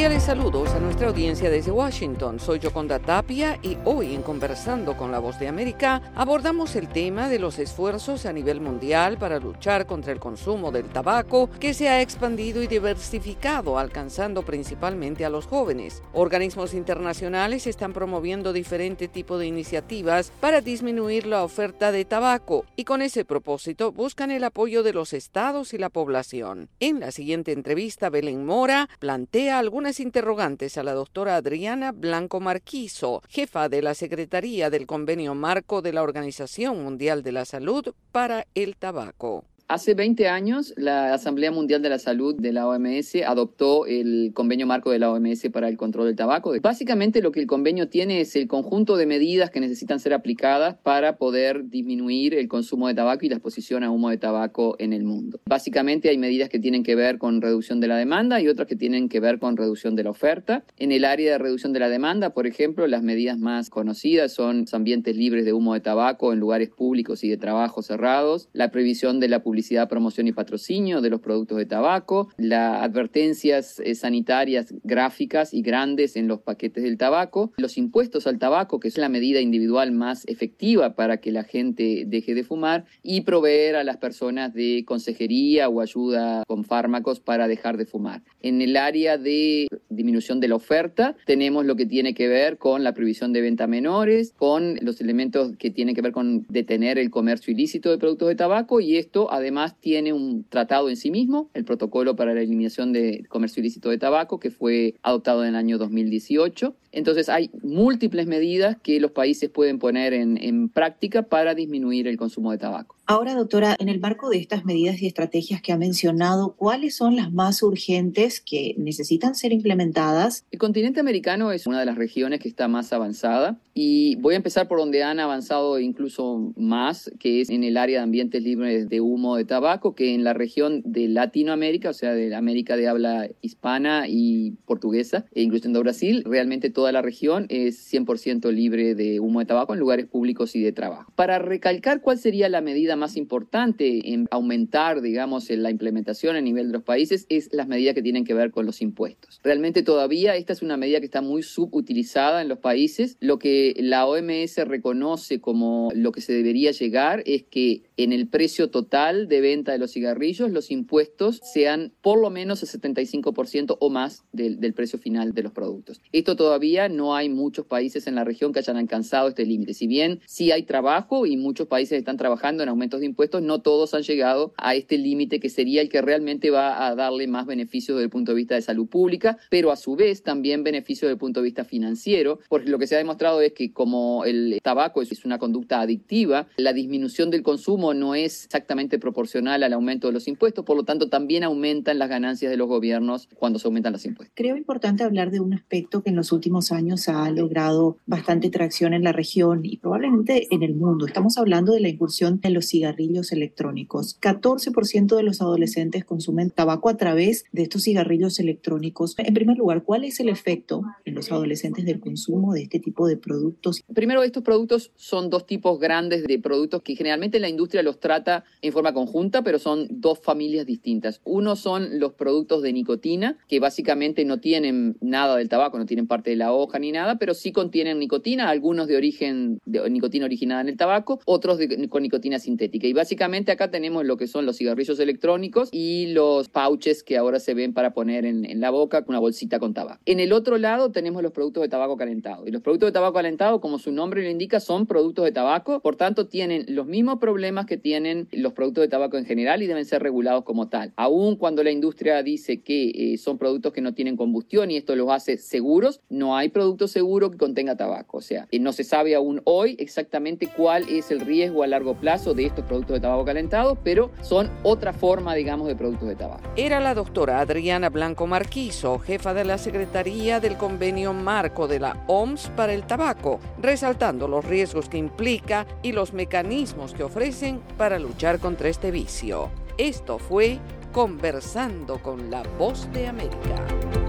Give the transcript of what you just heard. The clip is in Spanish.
Cordiales saludos a nuestra audiencia desde Washington. Soy Yoconda Tapia y hoy en Conversando con la Voz de América abordamos el tema de los esfuerzos a nivel mundial para luchar contra el consumo del tabaco que se ha expandido y diversificado alcanzando principalmente a los jóvenes. Organismos internacionales están promoviendo diferentes tipos de iniciativas para disminuir la oferta de tabaco y con ese propósito buscan el apoyo de los estados y la población. En la siguiente entrevista, Belén Mora plantea algunas interrogantes a la doctora Adriana Blanco Marquizo, jefa de la Secretaría del Convenio Marco de la Organización Mundial de la Salud para el Tabaco. Hace 20 años, la Asamblea Mundial de la Salud de la OMS adoptó el convenio marco de la OMS para el control del tabaco. Básicamente lo que el convenio tiene es el conjunto de medidas que necesitan ser aplicadas para poder disminuir el consumo de tabaco y la exposición a humo de tabaco en el mundo. Básicamente hay medidas que tienen que ver con reducción de la demanda y otras que tienen que ver con reducción de la oferta. En el área de reducción de la demanda, por ejemplo, las medidas más conocidas son ambientes libres de humo de tabaco en lugares públicos y de trabajo cerrados, la prohibición de la publicidad publicidad, promoción y patrocinio de los productos de tabaco, las advertencias eh, sanitarias gráficas y grandes en los paquetes del tabaco, los impuestos al tabaco, que es la medida individual más efectiva para que la gente deje de fumar, y proveer a las personas de consejería o ayuda con fármacos para dejar de fumar. En el área de disminución de la oferta, tenemos lo que tiene que ver con la prohibición de venta menores, con los elementos que tienen que ver con detener el comercio ilícito de productos de tabaco y esto además además tiene un tratado en sí mismo, el protocolo para la eliminación de comercio ilícito de tabaco, que fue adoptado en el año 2018. Entonces hay múltiples medidas que los países pueden poner en, en práctica para disminuir el consumo de tabaco. Ahora, doctora, en el marco de estas medidas y estrategias que ha mencionado, ¿cuáles son las más urgentes que necesitan ser implementadas? El continente americano es una de las regiones que está más avanzada y voy a empezar por donde han avanzado incluso más, que es en el área de ambientes libres de humo de tabaco, que en la región de Latinoamérica, o sea, de América de habla hispana y portuguesa, e incluyendo Brasil, realmente toda la región es 100% libre de humo de tabaco en lugares públicos y de trabajo. Para recalcar cuál sería la medida más importante en aumentar, digamos, la implementación a nivel de los países es las medidas que tienen que ver con los impuestos. Realmente todavía esta es una medida que está muy subutilizada en los países. Lo que la OMS reconoce como lo que se debería llegar es que en el precio total de venta de los cigarrillos los impuestos sean por lo menos el 75% o más del, del precio final de los productos. Esto todavía no hay muchos países en la región que hayan alcanzado este límite. Si bien sí hay trabajo y muchos países están trabajando en aumentar de impuestos, no todos han llegado a este límite que sería el que realmente va a darle más beneficios desde el punto de vista de salud pública, pero a su vez también beneficios desde el punto de vista financiero, porque lo que se ha demostrado es que como el tabaco es una conducta adictiva, la disminución del consumo no es exactamente proporcional al aumento de los impuestos, por lo tanto también aumentan las ganancias de los gobiernos cuando se aumentan los impuestos. Creo importante hablar de un aspecto que en los últimos años ha logrado bastante tracción en la región y probablemente en el mundo. Estamos hablando de la incursión de los cigarrillos electrónicos. 14% de los adolescentes consumen tabaco a través de estos cigarrillos electrónicos. En primer lugar, ¿cuál es el efecto en los adolescentes del consumo de este tipo de productos? Primero, estos productos son dos tipos grandes de productos que generalmente la industria los trata en forma conjunta, pero son dos familias distintas. Uno son los productos de nicotina, que básicamente no tienen nada del tabaco, no tienen parte de la hoja ni nada, pero sí contienen nicotina, algunos de origen de nicotina originada en el tabaco, otros con nicotina sintética y básicamente acá tenemos lo que son los cigarrillos electrónicos y los pouches que ahora se ven para poner en, la boca con una bolsita con tabaco. En el otro lado tenemos los productos de tabaco calentado. Y los productos de tabaco calentado, como su nombre lo indica, son productos de tabaco, por tanto tienen los mismos problemas que tienen los productos de tabaco en general y deben ser regulados como tal. Aún cuando la industria dice que eh, son productos que no tienen combustión y esto los hace seguros, no hay producto seguro que contenga tabaco. O sea, eh, no se sabe aún hoy exactamente cuál es el riesgo a largo plazo de estos productos de tabaco calentado, pero son otra forma, digamos, de productos de tabaco. Era la doctora Adriana Blanco Marquizo, jefa de la Secretaría del Convenio Marco de la OMS para el tabaco, resaltando los riesgos que implica y los mecanismos que para luchar contra este vicio. Esto fue Conversando con la Voz de América.